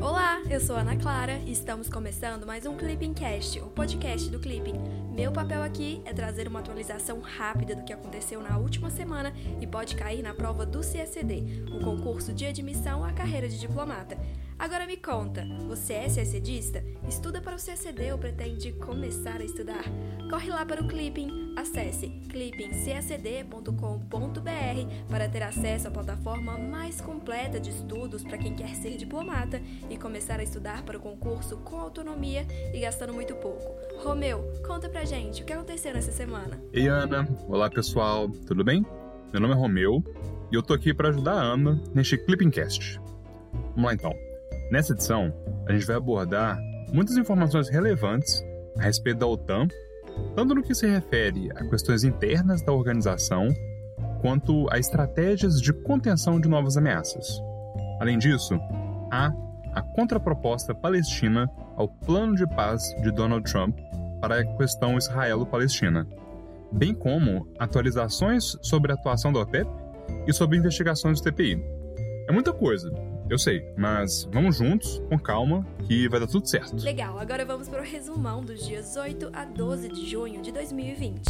Olá, eu sou Ana Clara e estamos começando mais um Clipping Cast, o podcast do Clipping. Meu papel aqui é trazer uma atualização rápida do que aconteceu na última semana e pode cair na prova do CSD, o concurso de admissão à carreira de diplomata. Agora me conta, você é CSDista? Estuda para o CSD ou pretende começar a estudar? Corre lá para o Clipping, acesse clippingcsd.com.br para ter acesso à plataforma mais completa de estudos para quem quer ser diplomata e começar a estudar para o concurso com autonomia e gastando muito pouco. Romeu, conta pra gente o que aconteceu nessa semana. Ei Ana, olá pessoal, tudo bem? Meu nome é Romeu e eu tô aqui para ajudar a Ana neste Clippingcast. Vamos lá então. Nessa edição, a gente vai abordar muitas informações relevantes a respeito da OTAN, tanto no que se refere a questões internas da organização, quanto a estratégias de contenção de novas ameaças. Além disso, há contraproposta palestina ao plano de paz de Donald Trump para a questão israelo-palestina, bem como atualizações sobre a atuação da OPEP e sobre investigações do TPI. É muita coisa, eu sei, mas vamos juntos, com calma, que vai dar tudo certo. Legal, agora vamos para o resumão dos dias 8 a 12 de junho de 2020.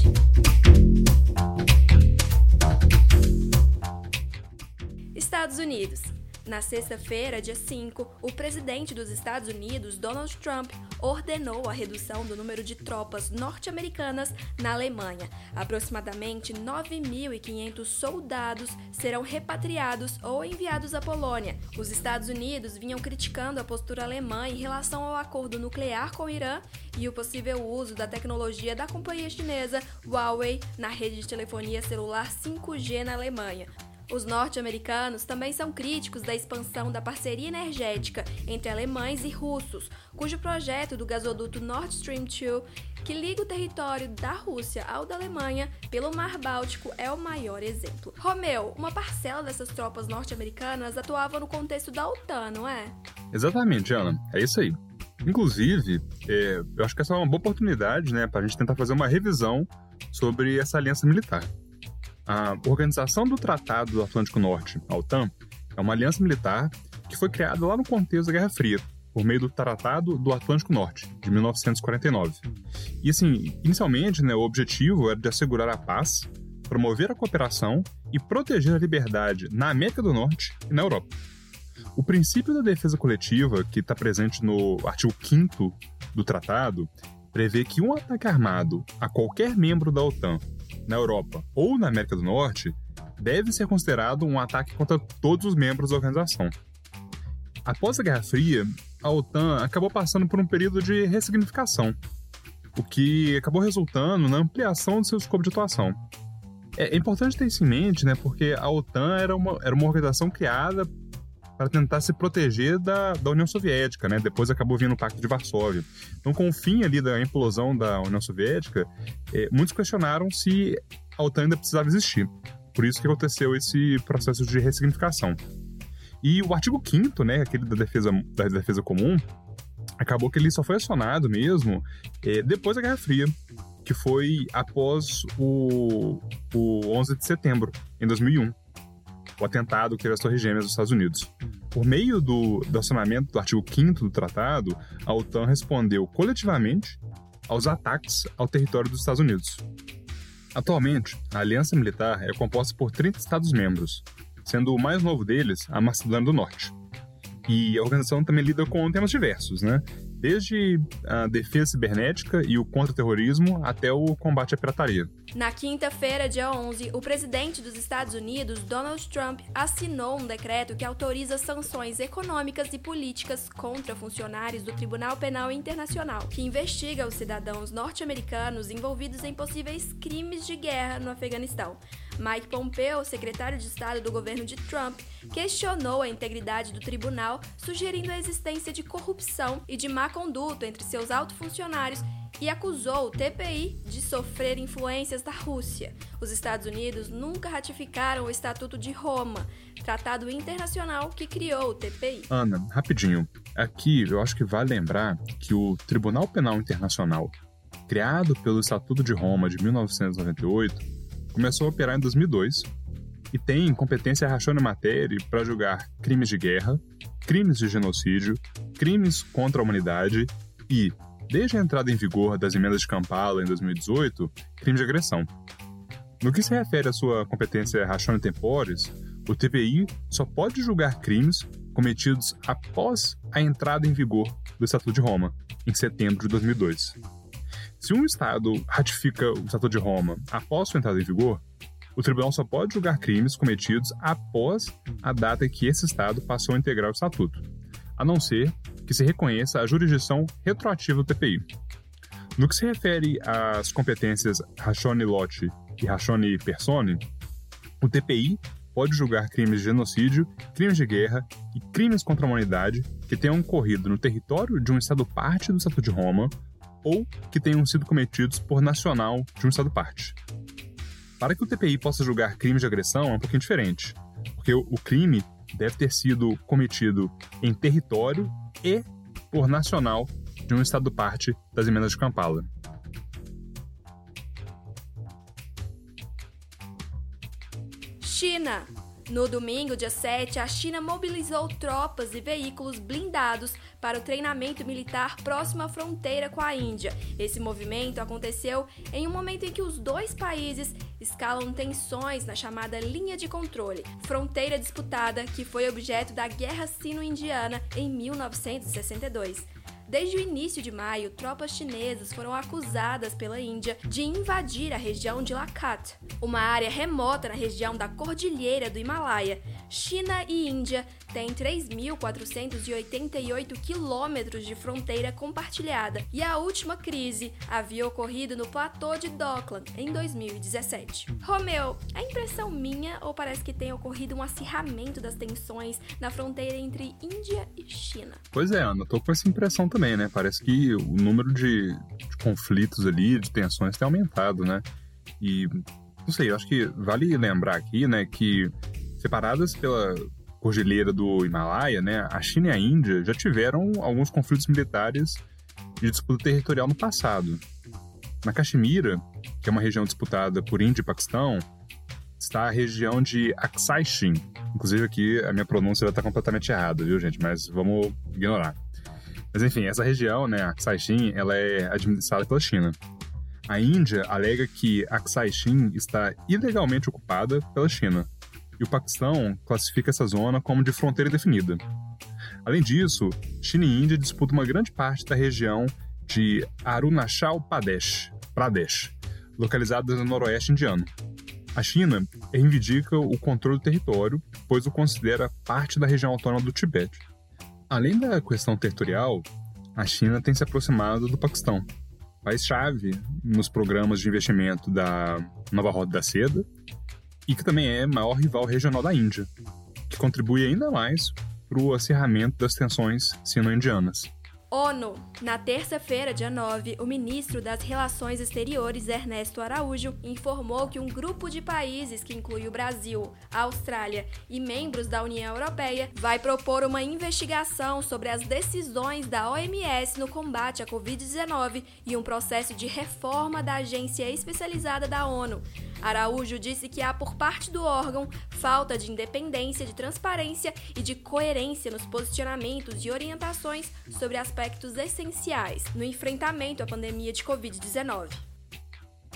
Estados Unidos. Na sexta-feira, dia 5, o presidente dos Estados Unidos, Donald Trump, ordenou a redução do número de tropas norte-americanas na Alemanha. Aproximadamente 9.500 soldados serão repatriados ou enviados à Polônia. Os Estados Unidos vinham criticando a postura alemã em relação ao acordo nuclear com o Irã e o possível uso da tecnologia da companhia chinesa Huawei na rede de telefonia celular 5G na Alemanha. Os norte-americanos também são críticos da expansão da parceria energética entre alemães e russos, cujo projeto do gasoduto Nord Stream 2, que liga o território da Rússia ao da Alemanha pelo Mar Báltico, é o maior exemplo. Romeu, uma parcela dessas tropas norte-americanas atuava no contexto da OTAN, não é? Exatamente, Ana. É isso aí. Inclusive, é, eu acho que essa é uma boa oportunidade né, para a gente tentar fazer uma revisão sobre essa aliança militar. A Organização do Tratado do Atlântico Norte, a OTAN, é uma aliança militar que foi criada lá no contexto da Guerra Fria, por meio do Tratado do Atlântico Norte, de 1949. E assim, inicialmente, né, o objetivo era de assegurar a paz, promover a cooperação e proteger a liberdade na América do Norte e na Europa. O princípio da defesa coletiva, que está presente no artigo 5 do tratado, prevê que um ataque armado a qualquer membro da OTAN na Europa ou na América do Norte deve ser considerado um ataque contra todos os membros da organização. Após a Guerra Fria, a OTAN acabou passando por um período de ressignificação, o que acabou resultando na ampliação de seu escopo de atuação. É, importante ter isso em mente, né, porque a OTAN era uma, era uma organização criada para tentar se proteger da, da União Soviética, né? Depois acabou vindo o Pacto de Varsóvia. Então, com o fim ali da implosão da União Soviética, é, muitos questionaram se a OTAN ainda precisava existir. Por isso que aconteceu esse processo de ressignificação. E o artigo 5 né, aquele da defesa, da defesa comum, acabou que ele só foi acionado mesmo é, depois da Guerra Fria, que foi após o, o 11 de setembro, em 2001 o atentado que teve as Torres Gêmeas dos Estados Unidos. Por meio do, do acionamento do artigo 5 do tratado, a OTAN respondeu coletivamente aos ataques ao território dos Estados Unidos. Atualmente, a aliança militar é composta por 30 Estados-membros, sendo o mais novo deles a Macedônia do Norte. E a organização também lida com temas diversos, né? Desde a defesa cibernética e o contra-terrorismo até o combate à pirataria. Na quinta-feira, dia 11, o presidente dos Estados Unidos, Donald Trump, assinou um decreto que autoriza sanções econômicas e políticas contra funcionários do Tribunal Penal Internacional, que investiga os cidadãos norte-americanos envolvidos em possíveis crimes de guerra no Afeganistão. Mike Pompeo, secretário de Estado do governo de Trump, questionou a integridade do tribunal, sugerindo a existência de corrupção e de má conduta entre seus altos funcionários e acusou o TPI de sofrer influências da Rússia. Os Estados Unidos nunca ratificaram o Estatuto de Roma, tratado internacional que criou o TPI. Ana, rapidinho. Aqui eu acho que vale lembrar que o Tribunal Penal Internacional, criado pelo Estatuto de Roma de 1998, começou a operar em 2002 e tem competência matéria para julgar crimes de guerra, crimes de genocídio, crimes contra a humanidade e, desde a entrada em vigor das emendas de Kampala em 2018, crimes de agressão. No que se refere à sua competência rachona temporis, o TPI só pode julgar crimes cometidos após a entrada em vigor do Estatuto de Roma, em setembro de 2002. Se um Estado ratifica o Estatuto de Roma após sua entrada em vigor, o tribunal só pode julgar crimes cometidos após a data em que esse Estado passou a integrar o Estatuto, a não ser que se reconheça a jurisdição retroativa do TPI. No que se refere às competências Rachone Lotti e Rachone Persone, o TPI pode julgar crimes de genocídio, crimes de guerra e crimes contra a humanidade que tenham ocorrido no território de um Estado-parte do Estatuto de Roma ou que tenham sido cometidos por nacional de um Estado-parte. Para que o TPI possa julgar crimes de agressão é um pouquinho diferente, porque o crime deve ter sido cometido em território e por nacional de um Estado-parte das emendas de Kampala. China. No domingo, dia 7, a China mobilizou tropas e veículos blindados para o treinamento militar próximo à fronteira com a Índia. Esse movimento aconteceu em um momento em que os dois países escalam tensões na chamada linha de controle, fronteira disputada que foi objeto da Guerra Sino-Indiana em 1962. Desde o início de maio, tropas chinesas foram acusadas pela Índia de invadir a região de Lakat, uma área remota na região da Cordilheira do Himalaia. China e Índia têm 3.488 quilômetros de fronteira compartilhada e a última crise havia ocorrido no platô de Dockland em 2017. Romeu, é impressão minha ou parece que tem ocorrido um acirramento das tensões na fronteira entre Índia e China? Pois é, Ana, tô com essa impressão também né? Parece que o número de, de conflitos ali, de tensões tem aumentado, né? E não sei, eu acho que vale lembrar aqui, né, que separadas pela cordilheira do Himalaia, né, a China e a Índia já tiveram alguns conflitos militares de disputa territorial no passado. Na Caxemira, que é uma região disputada por Índia e Paquistão, está a região de Aksai Chin. Inclusive aqui a minha pronúncia estar completamente errada, viu, gente? Mas vamos ignorar. Mas enfim, essa região, né, Aksai Chin, ela é administrada pela China. A Índia alega que Aksai Chin está ilegalmente ocupada pela China, e o Paquistão classifica essa zona como de fronteira definida. Além disso, China e Índia disputam uma grande parte da região de Arunachal Pradesh, Pradesh localizada no noroeste indiano. A China reivindica o controle do território, pois o considera parte da região autônoma do Tibete. Além da questão territorial, a China tem se aproximado do Paquistão, país-chave nos programas de investimento da Nova Rota da Seda e que também é maior rival regional da Índia, que contribui ainda mais para o acirramento das tensões sino-indianas. ONU. Na terça-feira, dia 9, o ministro das Relações Exteriores, Ernesto Araújo, informou que um grupo de países, que inclui o Brasil, a Austrália e membros da União Europeia, vai propor uma investigação sobre as decisões da OMS no combate à Covid-19 e um processo de reforma da agência especializada da ONU. Araújo disse que há por parte do órgão falta de independência, de transparência e de coerência nos posicionamentos e orientações sobre aspectos essenciais no enfrentamento à pandemia de Covid-19.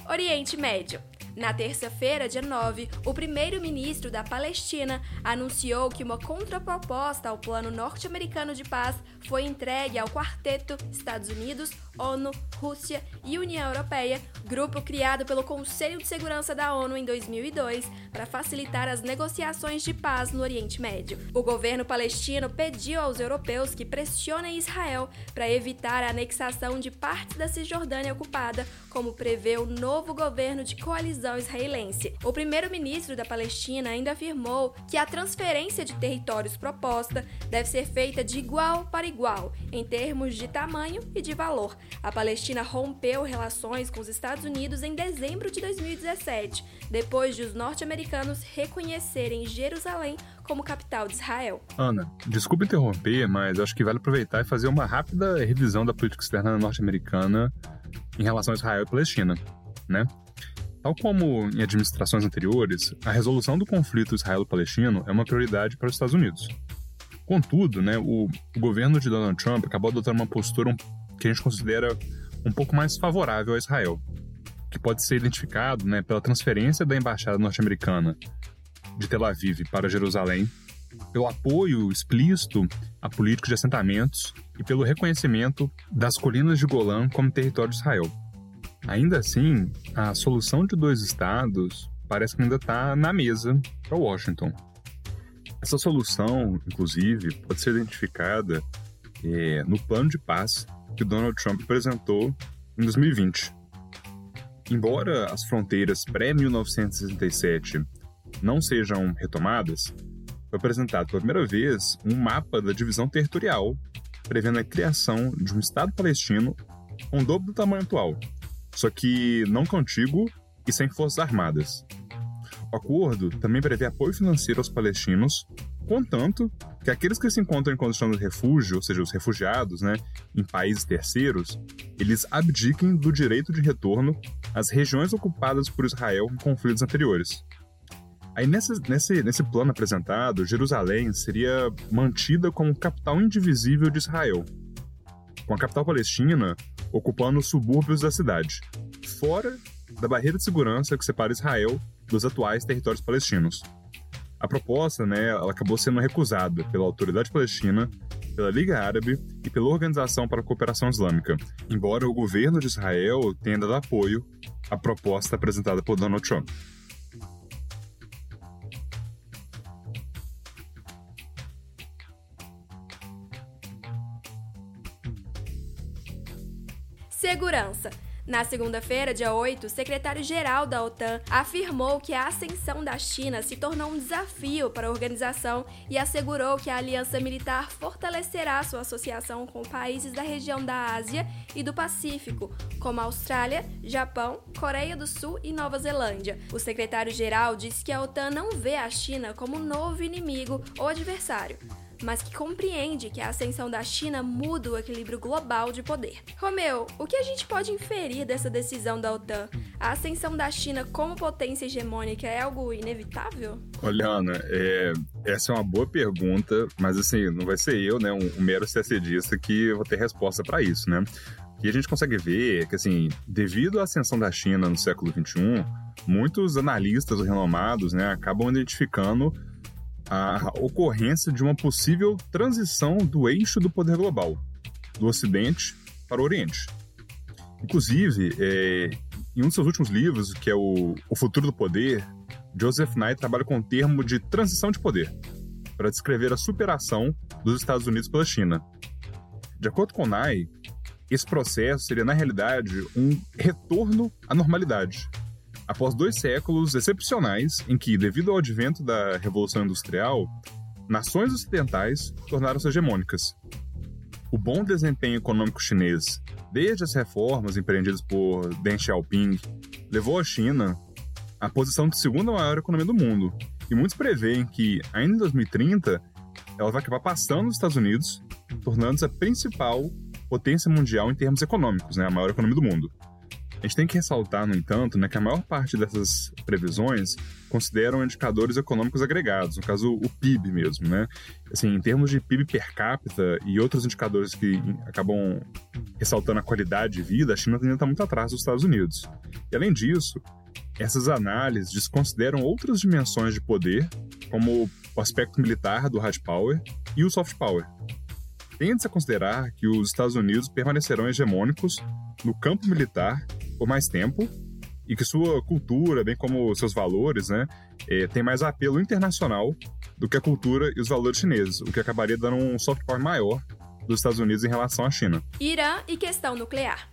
Oriente Médio. Na terça-feira, dia 9, o primeiro-ministro da Palestina anunciou que uma contraproposta ao Plano Norte-Americano de Paz foi entregue ao quarteto Estados Unidos, ONU, Rússia e União Europeia, grupo criado pelo Conselho de Segurança da ONU em 2002 para facilitar as negociações de paz no Oriente Médio. O governo palestino pediu aos europeus que pressionem Israel para evitar a anexação de partes da Cisjordânia ocupada, como prevê o novo governo de coalizão israelense. O primeiro-ministro da Palestina ainda afirmou que a transferência de territórios proposta deve ser feita de igual para igual, em termos de tamanho e de valor, a Palestina rompeu relações com os Estados Unidos em dezembro de 2017, depois de os norte-americanos reconhecerem Jerusalém como capital de Israel. Ana, desculpe interromper, mas acho que vale aproveitar e fazer uma rápida revisão da política externa norte-americana em relação a Israel e Palestina, né? Tal como em administrações anteriores, a resolução do conflito israelo-palestino é uma prioridade para os Estados Unidos. Contudo, né, o, governo de Donald Trump acabou adotando uma postura que a gente considera um pouco mais favorável a Israel, que pode ser identificado né, pela transferência da embaixada norte-americana de Tel Aviv para Jerusalém, pelo apoio explícito a políticos de assentamentos e pelo reconhecimento das colinas de Golã como território de Israel. Ainda assim, a solução de dois estados parece que ainda está na mesa para Washington. Essa solução, inclusive, pode ser identificada é, no plano de paz que Donald Trump apresentou em 2020. Embora as fronteiras pré-1967 não sejam retomadas, foi apresentado pela primeira vez um mapa da divisão territorial, prevendo a criação de um Estado palestino com o dobro do tamanho atual, só que não contíguo e sem forças armadas. O acordo também prevê apoio financeiro aos palestinos contanto que aqueles que se encontram em condição de refúgio, ou seja, os refugiados, né, em países terceiros, eles abdiquem do direito de retorno às regiões ocupadas por Israel em conflitos anteriores. Aí nesse, nesse, nesse plano apresentado, Jerusalém seria mantida como capital indivisível de Israel, com a capital palestina ocupando os subúrbios da cidade, fora da barreira de segurança que separa Israel dos atuais territórios palestinos. A proposta, né, ela acabou sendo recusada pela autoridade palestina, pela Liga Árabe e pela Organização para a Cooperação Islâmica, embora o governo de Israel tenha dado apoio à proposta apresentada por Donald Trump. Segurança. Na segunda-feira, dia 8, o secretário-geral da OTAN afirmou que a ascensão da China se tornou um desafio para a organização e assegurou que a aliança militar fortalecerá sua associação com países da região da Ásia e do Pacífico, como Austrália, Japão, Coreia do Sul e Nova Zelândia. O secretário-geral disse que a OTAN não vê a China como um novo inimigo ou adversário mas que compreende que a ascensão da China muda o equilíbrio global de poder. Romeu, o que a gente pode inferir dessa decisão da OTAN? A ascensão da China como potência hegemônica é algo inevitável? Olha, Ana, é, essa é uma boa pergunta, mas assim, não vai ser eu, né, um, um mero CACDista que vou ter resposta para isso, né? E a gente consegue ver que, assim, devido à ascensão da China no século XXI, muitos analistas renomados né, acabam identificando a ocorrência de uma possível transição do eixo do poder global, do Ocidente para o Oriente. Inclusive, é, em um de seus últimos livros, que é o, o Futuro do Poder, Joseph Nye trabalha com o termo de transição de poder, para descrever a superação dos Estados Unidos pela China. De acordo com Nye, esse processo seria, na realidade, um retorno à normalidade, após dois séculos excepcionais em que, devido ao advento da Revolução Industrial, nações ocidentais tornaram-se hegemônicas. O bom desempenho econômico chinês, desde as reformas empreendidas por Deng Xiaoping, levou a China à posição de segunda maior economia do mundo. E muitos preveem que, ainda em 2030, ela vai acabar passando os Estados Unidos, tornando-se a principal potência mundial em termos econômicos, né, a maior economia do mundo. A gente tem que ressaltar, no entanto, né, que a maior parte dessas previsões consideram indicadores econômicos agregados, no caso o PIB mesmo, né? Assim, em termos de PIB per capita e outros indicadores que acabam ressaltando a qualidade de vida, a China ainda está muito atrás dos Estados Unidos. E além disso, essas análises desconsideram outras dimensões de poder, como o aspecto militar do hard power e o soft power. Tende-se a considerar que os Estados Unidos permanecerão hegemônicos no campo militar por mais tempo e que sua cultura, bem como seus valores, né, é, tem mais apelo internacional do que a cultura e os valores chineses, o que acabaria dando um soft power maior dos Estados Unidos em relação à China. Irã e questão nuclear.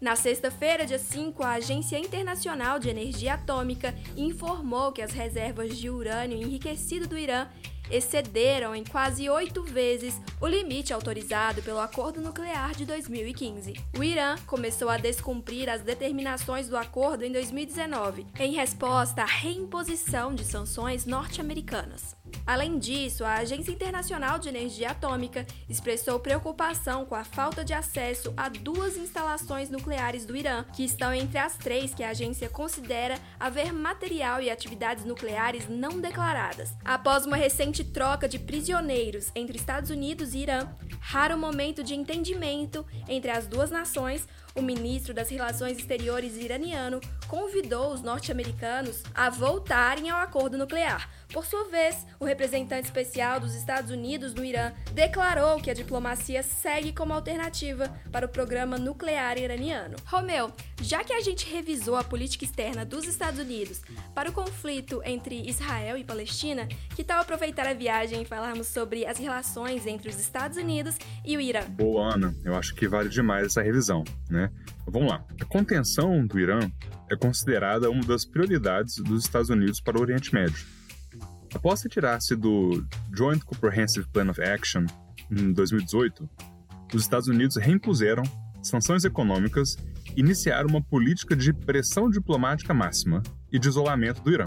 Na sexta-feira, dia 5, a Agência Internacional de Energia Atômica informou que as reservas de urânio enriquecido do Irã excederam em quase oito vezes o limite autorizado pelo Acordo Nuclear de 2015. O Irã começou a descumprir as determinações do acordo em 2019, em resposta à reimposição de sanções norte-americanas. Além disso, a Agência Internacional de Energia Atômica expressou preocupação com a falta de acesso a duas instalações nucleares do Irã, que estão entre as três que a agência considera haver material e atividades nucleares não declaradas. Após uma recente troca de prisioneiros entre Estados Unidos e Irã, raro momento de entendimento entre as duas nações, o ministro das Relações Exteriores iraniano convidou os norte-americanos a voltarem ao acordo nuclear. Por sua vez, o representante especial dos Estados Unidos no Irã declarou que a diplomacia segue como alternativa para o programa nuclear iraniano. Romeu, já que a gente revisou a política externa dos Estados Unidos para o conflito entre Israel e Palestina, que tal aproveitar a viagem e falarmos sobre as relações entre os Estados Unidos e o Irã? Boa, Ana. Eu acho que vale demais essa revisão, né? Vamos lá. A contenção do Irã é considerada uma das prioridades dos Estados Unidos para o Oriente Médio. Após retirar-se do Joint Comprehensive Plan of Action em 2018, os Estados Unidos reimpuseram sanções econômicas e iniciaram uma política de pressão diplomática máxima e de isolamento do Irã.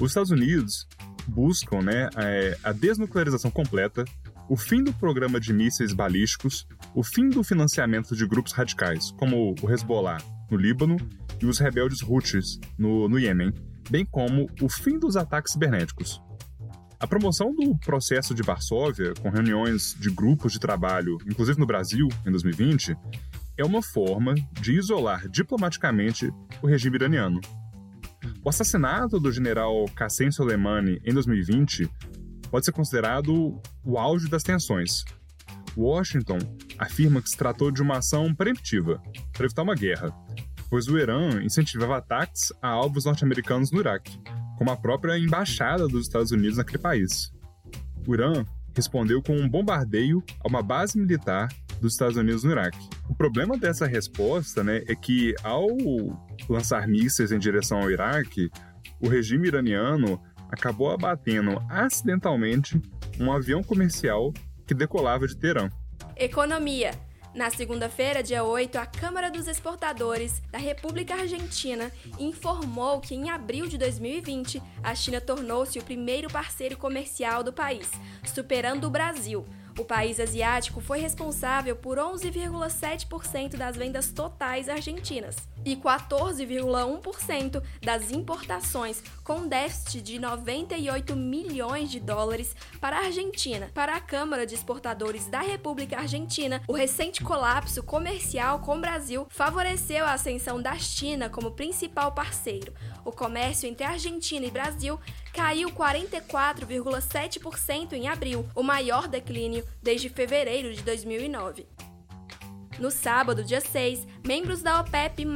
Os Estados Unidos buscam né, é, a desnuclearização completa, o fim do programa de mísseis balísticos, o fim do financiamento de grupos radicais, como o Hezbollah no Líbano e os rebeldes Houthis no, no Iêmen, bem como o fim dos ataques cibernéticos. A promoção do processo de Varsóvia, com reuniões de grupos de trabalho, inclusive no Brasil, em 2020, é uma forma de isolar diplomaticamente o regime iraniano. O assassinato do general Qassem Soleimani em 2020 pode ser considerado o auge das tensões. Washington afirma que se tratou de uma ação preemptiva para evitar uma guerra, pois o Irã incentivava ataques a alvos norte-americanos no Iraque, como a própria embaixada dos Estados Unidos naquele país. O Irã respondeu com um bombardeio a uma base militar dos Estados Unidos no Iraque. O problema dessa resposta né, é que, ao lançar mísseis em direção ao Iraque, o regime iraniano acabou abatendo acidentalmente um avião comercial que decolava de Teherã. Economia. Na segunda-feira, dia 8, a Câmara dos Exportadores da República Argentina informou que em abril de 2020 a China tornou-se o primeiro parceiro comercial do país, superando o Brasil. O país asiático foi responsável por 11,7% das vendas totais argentinas e 14,1% das importações, com déficit de 98 milhões de dólares para a Argentina. Para a Câmara de Exportadores da República Argentina, o recente colapso comercial com o Brasil favoreceu a ascensão da China como principal parceiro. O comércio entre Argentina e Brasil caiu 44,7% em abril, o maior declínio desde fevereiro de 2009. No sábado, dia 6, membros da OPEP+,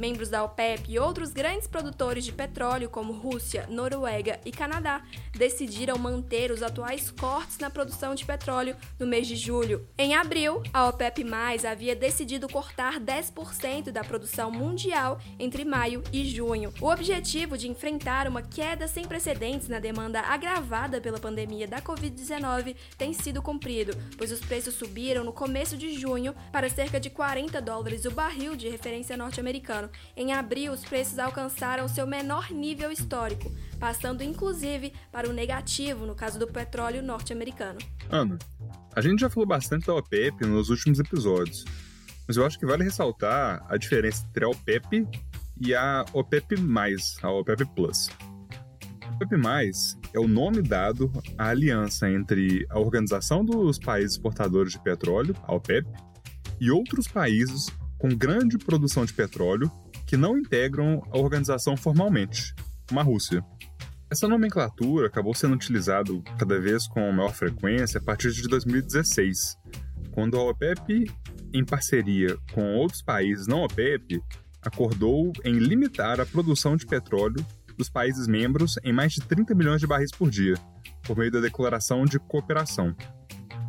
membros da OPEP e outros grandes produtores de petróleo como Rússia, Noruega e Canadá decidiram manter os atuais cortes na produção de petróleo no mês de julho. Em abril, a OPEP+ havia decidido cortar 10% da produção mundial entre maio e junho. O objetivo de enfrentar uma queda sem precedentes na demanda agravada pela pandemia da Covid-19 tem sido cumprido, pois os preços subiram no começo de junho para cerca de 40 dólares o barril de referência norte-americano. Em abril, os preços alcançaram seu menor nível histórico, passando inclusive para o negativo no caso do petróleo norte-americano. Ana, a gente já falou bastante da OPEP nos últimos episódios, mas eu acho que vale ressaltar a diferença entre a OPEP e a OPEP+, a OPEP+. A OPEP+, é o nome dado à aliança entre a Organização dos Países Exportadores de Petróleo, a OPEP, e outros países com grande produção de petróleo que não integram a organização formalmente, como a Rússia. Essa nomenclatura acabou sendo utilizada cada vez com maior frequência a partir de 2016, quando a OPEP, em parceria com outros países não OPEP, acordou em limitar a produção de petróleo dos países membros em mais de 30 milhões de barris por dia, por meio da Declaração de Cooperação.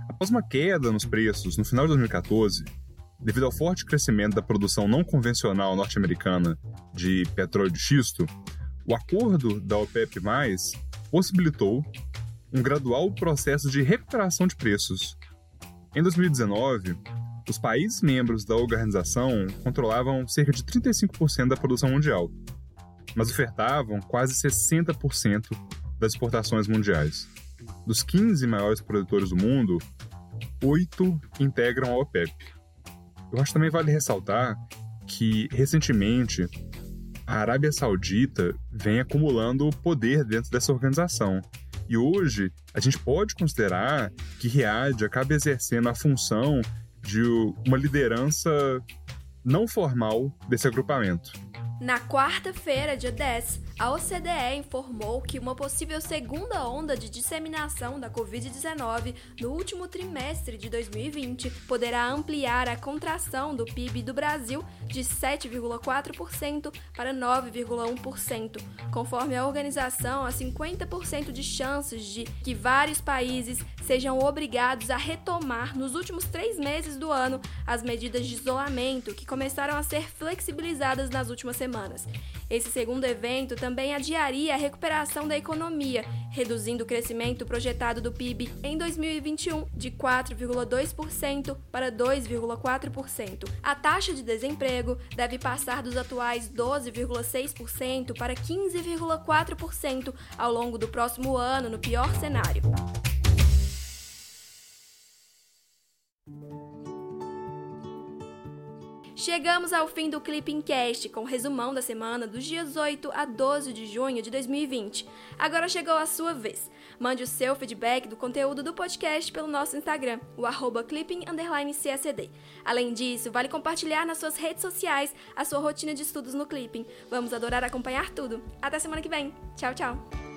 Após uma queda nos preços no final de 2014, devido ao forte crescimento da produção não convencional norte-americana de petróleo de xisto, o acordo da OPEP+, possibilitou um gradual processo de recuperação de preços. Em 2019, os países membros da organização controlavam cerca de 35% da produção mundial, mas ofertavam quase 60% das exportações mundiais. dos 15 maiores produtores do mundo, oito integram a OPEP. Eu acho também vale ressaltar que, recentemente, a Arábia Saudita vem acumulando poder dentro dessa organização. E hoje, a gente pode considerar que Riad acaba exercendo a função de uma liderança não formal desse agrupamento. Na quarta-feira, dia 10, a OCDE informou que uma possível segunda onda de disseminação da Covid-19 no último trimestre de 2020 poderá ampliar a contração do PIB do Brasil de 7,4% para 9,1%. Conforme a organização, há 50% de chances de que vários países sejam obrigados a retomar nos últimos três meses do ano as medidas de isolamento que começaram a ser flexibilizadas nas últimas semanas. Esse segundo evento também adiaria a recuperação da economia, reduzindo o crescimento projetado do PIB em 2021 de 4,2% para 2,4%. A taxa de desemprego deve passar dos atuais 12,6% para 15,4% ao longo do próximo ano, no pior cenário. Chegamos ao fim do Clipping Cast com resumão da semana dos dias 8 a 12 de junho de 2020. Agora chegou a sua vez. Mande o seu feedback do conteúdo do podcast pelo nosso Instagram, o arroba clipping__csd. Além disso, vale compartilhar nas suas redes sociais a sua rotina de estudos no Clipping. Vamos adorar acompanhar tudo. Até semana que vem. Tchau, tchau.